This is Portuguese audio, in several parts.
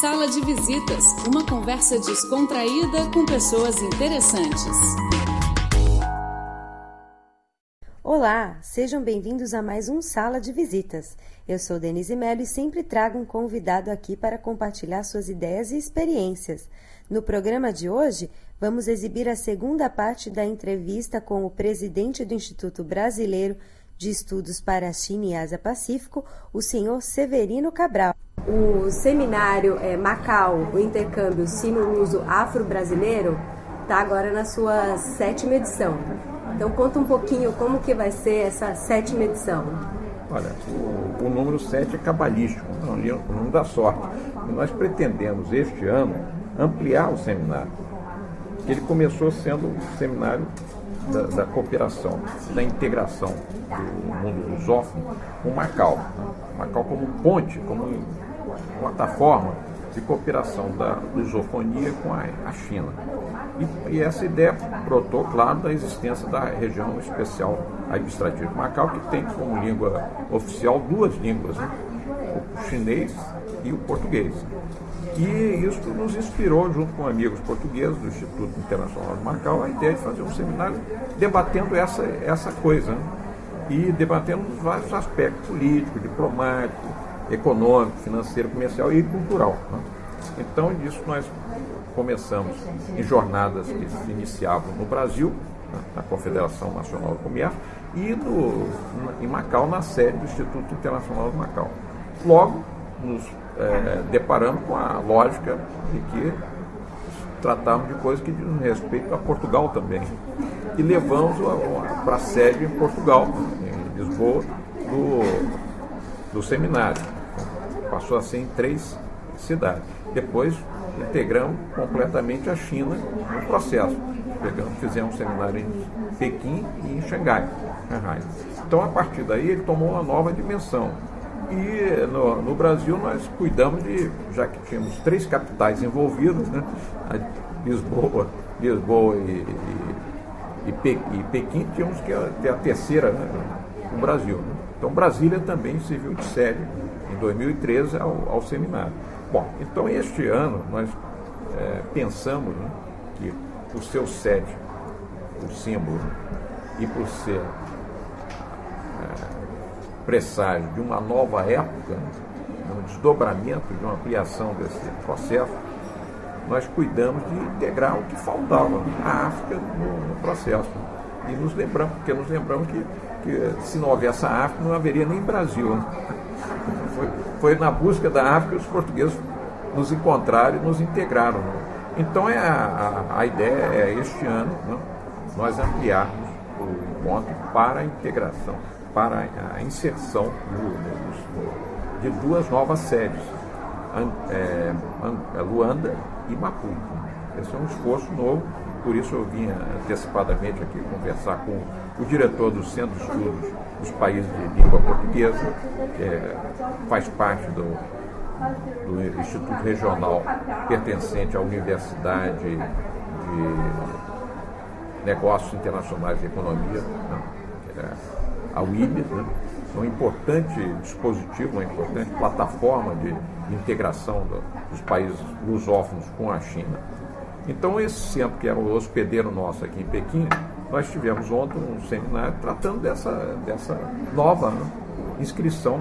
Sala de Visitas, uma conversa descontraída com pessoas interessantes. Olá, sejam bem-vindos a mais um Sala de Visitas. Eu sou Denise Mello e sempre trago um convidado aqui para compartilhar suas ideias e experiências. No programa de hoje, vamos exibir a segunda parte da entrevista com o presidente do Instituto Brasileiro de Estudos para a China e Ásia-Pacífico, o senhor Severino Cabral. O seminário é, Macau, o intercâmbio sino-luso afro-brasileiro, está agora na sua sétima edição. Então conta um pouquinho como que vai ser essa sétima edição. Olha, o, o número 7 é cabalístico, não, o número da sorte. E nós pretendemos este ano ampliar o seminário. Ele começou sendo um seminário da, da, cooperação, da integração do mundo lusófono com Macau. Macau como ponte, como plataforma de cooperação da lusofonia com a, a China. E, e, essa ideia brotou, claro, da existência da região especial administrativa de Macau, que tem como língua oficial duas línguas, né? o chinês e o português. E isso nos inspirou, junto com amigos portugueses do Instituto Internacional de Macau, a ideia de fazer um seminário debatendo essa, essa coisa. Né? E debatendo vários aspectos político, diplomático, econômico, financeiro, comercial e cultural. Né? Então, disso nós começamos em jornadas que se iniciavam no Brasil, né? na Confederação Nacional do Comércio, e no, em Macau, na sede do Instituto Internacional de Macau. Logo, nos é, deparando com a lógica de que tratamos de coisas que dizem respeito a Portugal também. E levamos para a sede em Portugal, em Lisboa, do, do seminário. Passou a ser em três cidades. Depois integramos completamente a China no processo. Pegamos, fizemos um seminário em Pequim e em Xangai. Então, a partir daí, ele tomou uma nova dimensão e no, no, Brasil nós cuidamos de, já que tínhamos três capitais envolvidas, né? Lisboa, Lisboa e, e, e, Pequim, tínhamos que ter a terceira né? no Brasil. Né? Então Brasília também serviu de sede em 2013 ao, ao seminário. Bom, então este ano nós é, pensamos né, que por ser sede, o símbolo, e por ser presságio de uma nova época, um desdobramento, de uma ampliação desse processo, nós cuidamos de integrar o que faltava, a África no, no processo. E nos lembramos, porque nos lembramos que, que se não houvesse a África, não haveria nem Brasil. Foi, foi na busca da África que os portugueses nos encontraram e nos integraram. Então é a, a, a ideia é este ano né, nós ampliarmos o encontro para a integração para a inserção de duas novas sedes, é, é, Luanda e Maputo. Esse é um esforço novo, por isso eu vim antecipadamente aqui conversar com o diretor do Centro de Estudos dos Países de Língua Portuguesa, que é, faz parte do, do Instituto Regional pertencente à Universidade de Negócios Internacionais e Economia, né? é a WIB, né? É um importante dispositivo, uma importante plataforma de integração do, dos países lusófonos com a China. Então, esse centro, que era o hospedeiro nosso aqui em Pequim, nós tivemos ontem um seminário tratando dessa, dessa nova inscrição,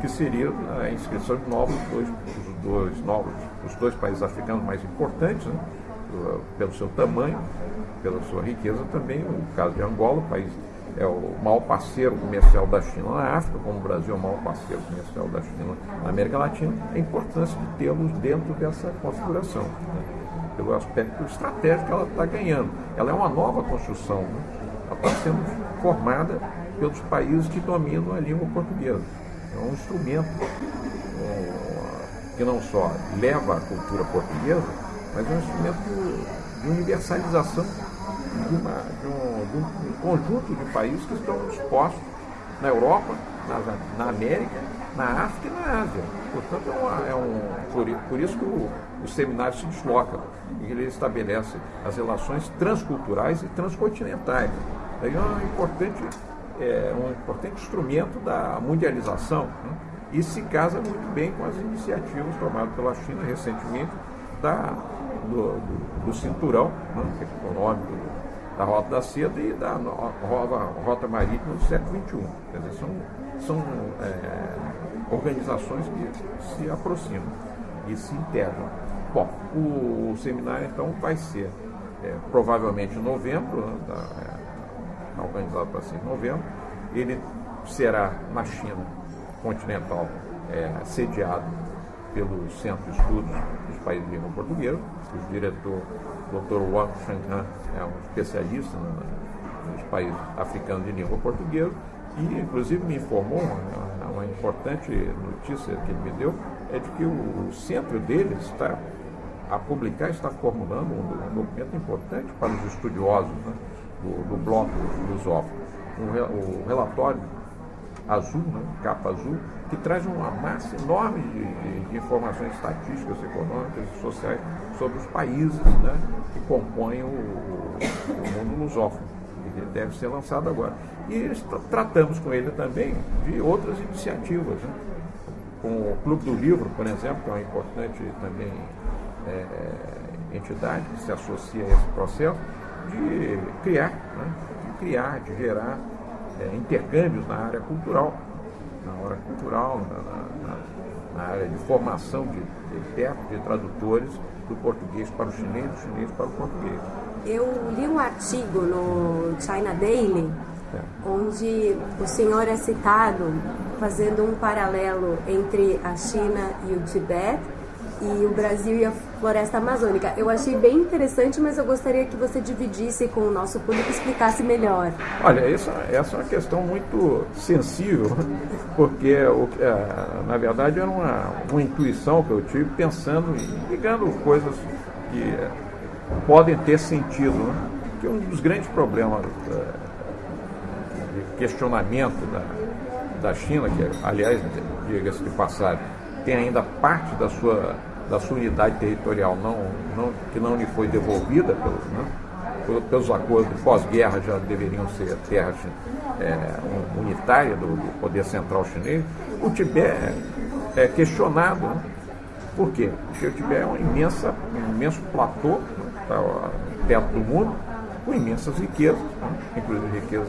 que seria a inscrição de novos, dois, os, dois, novos, os dois países africanos mais importantes, né, pelo seu tamanho, pela sua riqueza também, o caso de Angola, o país é o maior parceiro comercial da China na África, como o Brasil é o maior parceiro comercial da China na América Latina, a importância de tê-los dentro dessa configuração, né? Pelo aspecto estratégico que ela está ganhando. Ela é uma nova construção, né? ela está sendo formada pelos países que dominam a língua portuguesa. É um instrumento é, que não só leva a cultura portuguesa, mas é um instrumento de universalização de, uma, de, um, de, um, conjunto de países que estão dispostos na Europa, na, na América, na África e na Ásia. Portanto, é, uma, é um, por, por, isso que o, o seminário se desloca e ele estabelece as relações transculturais e transcontinentais. Aí é um importante, é, um importante instrumento da mundialização. Né? e se casa muito bem com as iniciativas tomadas pela China recentemente da, do, do, do cinturão né, econômico da Rota da Seda e da Rota, Marítima do século XXI. Quer dizer, são, são é, organizações que se aproximam e se integram. Bom, o, seminário então vai ser é, provavelmente em novembro, né, é, organizado para ser em novembro. Ele será na China continental, é, sediado pelo Centro de Estudos dos Países de Língua Portuguesa. O diretor, Dr. Wang Shanghan, é um especialista nos países africanos de língua portuguesa e, inclusive, me informou uma, importante notícia que ele me deu, é de que o centro dele está a publicar, está formulando um, documento importante para os estudiosos né, do, do bloco lusófono. O relatório azul, né, capa azul, que traz uma massa enorme de, de, de, informações estatísticas, econômicas e sociais sobre os países né, que compõem o, o mundo lusófono, que deve ser lançado agora. E tratamos com ele também de outras iniciativas, né, com o Clube do Livro, por exemplo, que é uma importante também é, entidade que se associa a esse processo, de criar, né, de criar, de gerar é, intercâmbios na área cultural, na área cultural, na, na, na área de formação de, de de tradutores do português para o chinês, do chinês para o português. Eu li um artigo no China Daily é. onde o senhor é citado fazendo um paralelo entre a China e o Tibete e o Brasil e a floresta amazônica. Eu achei bem interessante, mas eu gostaria que você dividisse com o nosso público explicasse melhor. Olha, essa, essa é uma questão muito sensível, porque é, na verdade era uma, uma intuição que eu tive pensando e ligando coisas que é, podem ter sentido. Né? Que um dos grandes problemas é, de questionamento da, da China, que aliás, diga-se de passagem, tem ainda parte da sua da sua unidade territorial não, não, que não lhe foi devolvida pelos, né, pelos acordos pós-guerra já deveriam ser terras é, unitárias do, do, poder central chinês, o Tibete é, é questionado. Né? Por quê? Porque o Tibete é uma imensa, um imenso platô tá, perto do mundo, com imensas riquezas, né? inclusive riquezas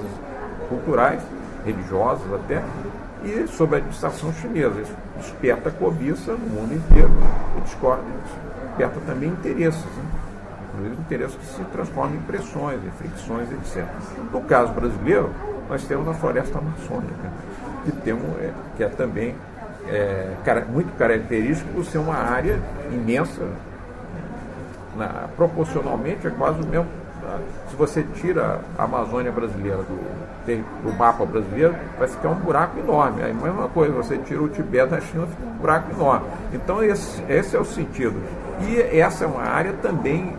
culturais, religiosas até, e sob a administração chinesa. Isso desperta cobiça no mundo inteiro e desperta também interesses, né? inclusive interesses que se transformam em pressões, em fricções, etc. No caso brasileiro, nós temos a floresta amazônica, que, tem um, é, que é também é, muito característico por ser uma área imensa, na, proporcionalmente é quase o mesmo se você tira a Amazônia brasileira do, do, mapa brasileiro, vai ficar um buraco enorme. Aí, a mesma coisa, você tira o Tibete da China, fica um buraco enorme. Então, esse, esse é o sentido. E essa é uma área também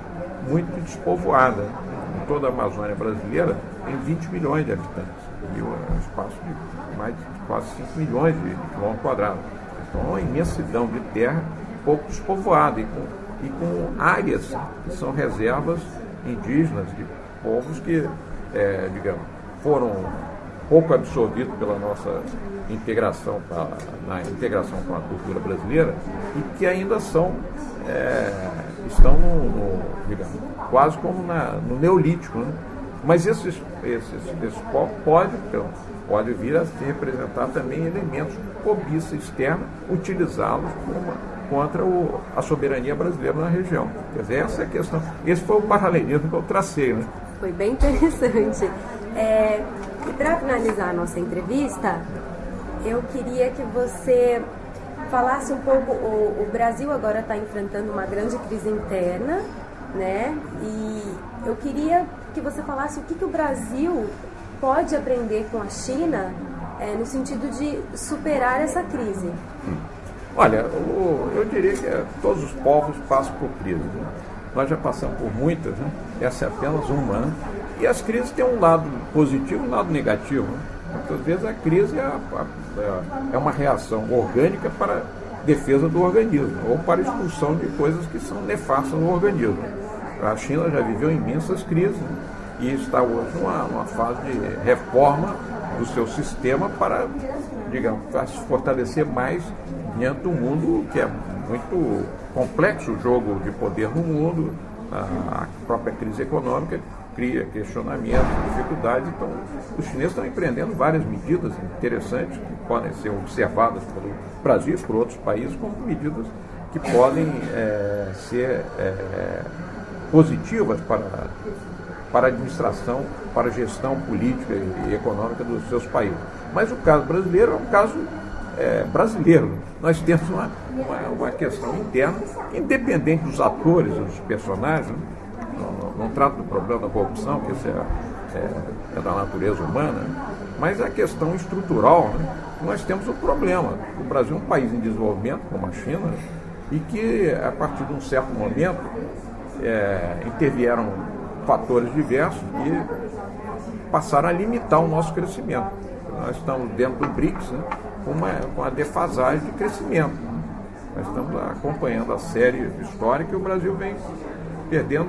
muito despovoada. Em toda a Amazônia brasileira tem 20 milhões de habitantes. E é um espaço de mais de quase 5 milhões de quilômetros quadrados. Então, é uma imensidão de terra pouco despovoada e com, e com áreas que são reservas indígenas, de povos que, é, digamos, foram pouco absorvidos pela nossa integração, pra, na integração com a cultura brasileira e que ainda são, é, estão no, no, digamos, quase como na, no neolítico. Né? Mas esses, esses, povos podem, então, pode vir a se representar também elementos de cobiça externa, utilizá-los contra o, a soberania brasileira na região. Quer dizer, essa é a questão. Esse foi o paralelismo que eu tracei. Né? Foi bem interessante. É, e para finalizar a nossa entrevista, eu queria que você falasse um pouco. O, o Brasil agora está enfrentando uma grande crise interna, né? E eu queria que você falasse o que, que o Brasil pode aprender com a China é, no sentido de superar essa crise. Hum. Olha, eu diria que é, todos os povos passam por crises. Né? Nós já passamos por muitas, né? essa é apenas uma. Né? E as crises têm um lado positivo e um lado negativo. Né? Muitas vezes a crise é, é, uma reação orgânica para defesa do organismo, ou para expulsão de coisas que são nefastas no organismo. A China já viveu imensas crises né? e está hoje numa, numa fase de reforma do seu sistema para digamos, fortalecer mais diante do mundo que é muito complexo o jogo de poder no mundo, a própria crise econômica cria questionamentos, dificuldades. Então, os chineses estão empreendendo várias medidas interessantes que podem ser observadas pelo Brasil e por outros países como medidas que podem é, ser é, positivas para, para a administração, para a gestão política e econômica dos seus países. Mas o caso brasileiro é um caso é, brasileiro. Nós temos uma, uma, uma, questão interna, independente dos atores, dos personagens, não, não, não trato do problema da corrupção, que isso é, é, é da natureza humana, mas a questão estrutural, né? nós temos o problema. O Brasil é um país em desenvolvimento, como a China, e que a partir de um certo momento é, intervieram fatores diversos que passaram a limitar o nosso crescimento. Nós estamos dentro do BRICS né, com, uma, com uma defasagem de crescimento. Né? Nós estamos acompanhando a série histórica e o Brasil vem perdendo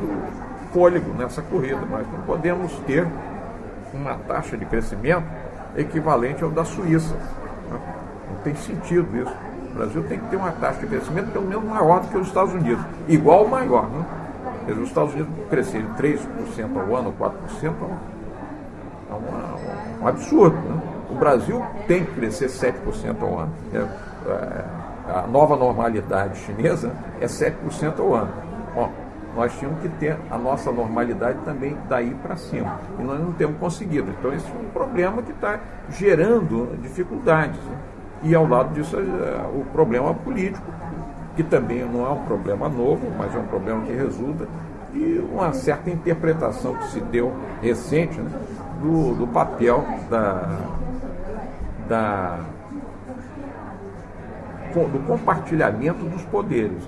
fôlego nessa corrida. Nós não podemos ter uma taxa de crescimento equivalente ao da Suíça. Né? Não tem sentido isso. O Brasil tem que ter uma taxa de crescimento pelo menos maior do que os Estados Unidos. Igual ou maior. Né? Dizer, os Estados Unidos crescerem 3% ao ano, 4%, é, é uma, um absurdo. Né? O Brasil tem que crescer 7% ao ano. É, é, a nova normalidade chinesa é 7% ao ano. Bom, nós tínhamos que ter a nossa normalidade também daí para cima. E nós não temos conseguido. Então, esse é um problema que está gerando dificuldades. Né? E ao lado disso, é, o problema político, que também não é um problema novo, mas é um problema que resulta de uma certa interpretação que se deu recente né, do, do papel da, da, do compartilhamento dos poderes.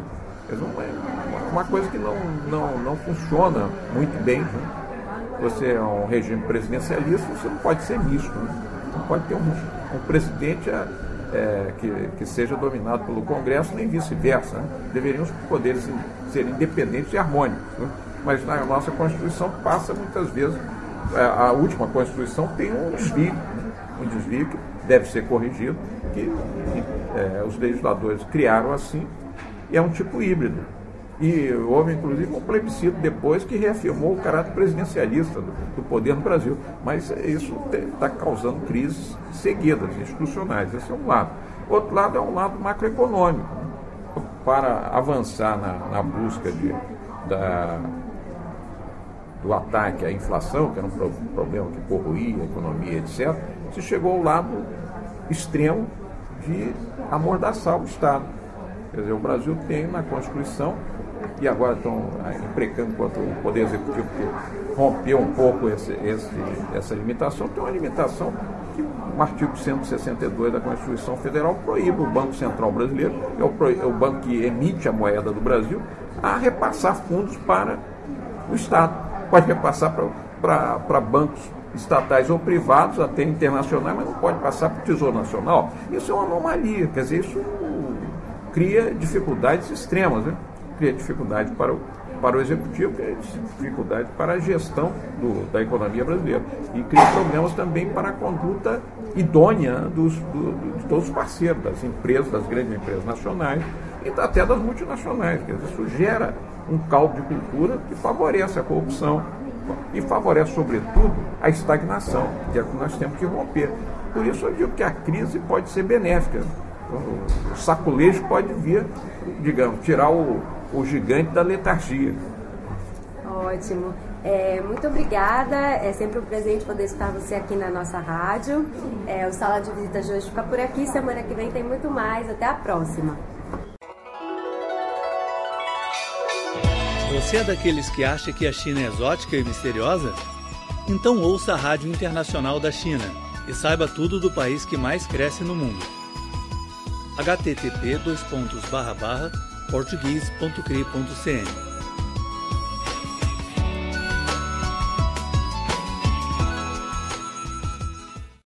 É uma coisa que não, não, não funciona muito bem. Né? Você é um regime presidencialista, você não pode ser misto. Né? Não pode ter um, um presidente é, que, que, seja dominado pelo Congresso, nem vice-versa. Né? Deveriam os poderes ser independentes e harmônicos. Né? Mas na nossa Constituição passa muitas vezes, a, é, a última Constituição tem um desvio, né? um desvio que deve ser corrigido, que é, os legisladores criaram assim, e é um tipo híbrido. E houve inclusive um plebiscito depois que reafirmou o caráter presidencialista do, do poder no Brasil. Mas isso está causando crises seguidas, institucionais. Esse é um lado. Outro lado é um lado macroeconômico. Né? Para avançar na, na busca de, da, do ataque à inflação, que era um pro, problema que corroía a economia, etc., se chegou ao lado extremo de amordaçar o Estado. Quer dizer, o Brasil tem na Constituição e agora estão imprecando contra o Poder Executivo que rompeu um pouco esse, esse, essa limitação. Tem uma limitação que o artigo 162 da Constituição Federal proíbe o Banco Central Brasileiro, é o, é o banco que emite a moeda do Brasil, a repassar fundos para o Estado. Pode repassar para bancos estatais ou privados, até internacionais, mas não pode passar para o Tesouro Nacional. Isso é uma anomalia, quer dizer, isso cria dificuldades extremas. Né? Cria dificuldade para o, para o executivo, cria dificuldade para a gestão do, da economia brasileira. E cria problemas também para a conduta idônea dos, do, de todos os parceiros, das empresas, das grandes empresas nacionais e até das multinacionais. Quer dizer, isso gera um caldo de cultura que favorece a corrupção e favorece, sobretudo, a estagnação, que é o que nós temos que romper. Por isso eu digo que a crise pode ser benéfica. O saculejo pode vir, digamos, tirar o, o gigante da letargia. Ótimo. É, muito obrigada. É sempre um presente poder estar você aqui na nossa rádio. É, o Sala de Visitas de hoje fica por aqui. Semana que vem tem muito mais. Até a próxima. Você é daqueles que acha que a China é exótica e misteriosa? Então ouça a Rádio Internacional da China e saiba tudo do país que mais cresce no mundo. http://português.cri.cn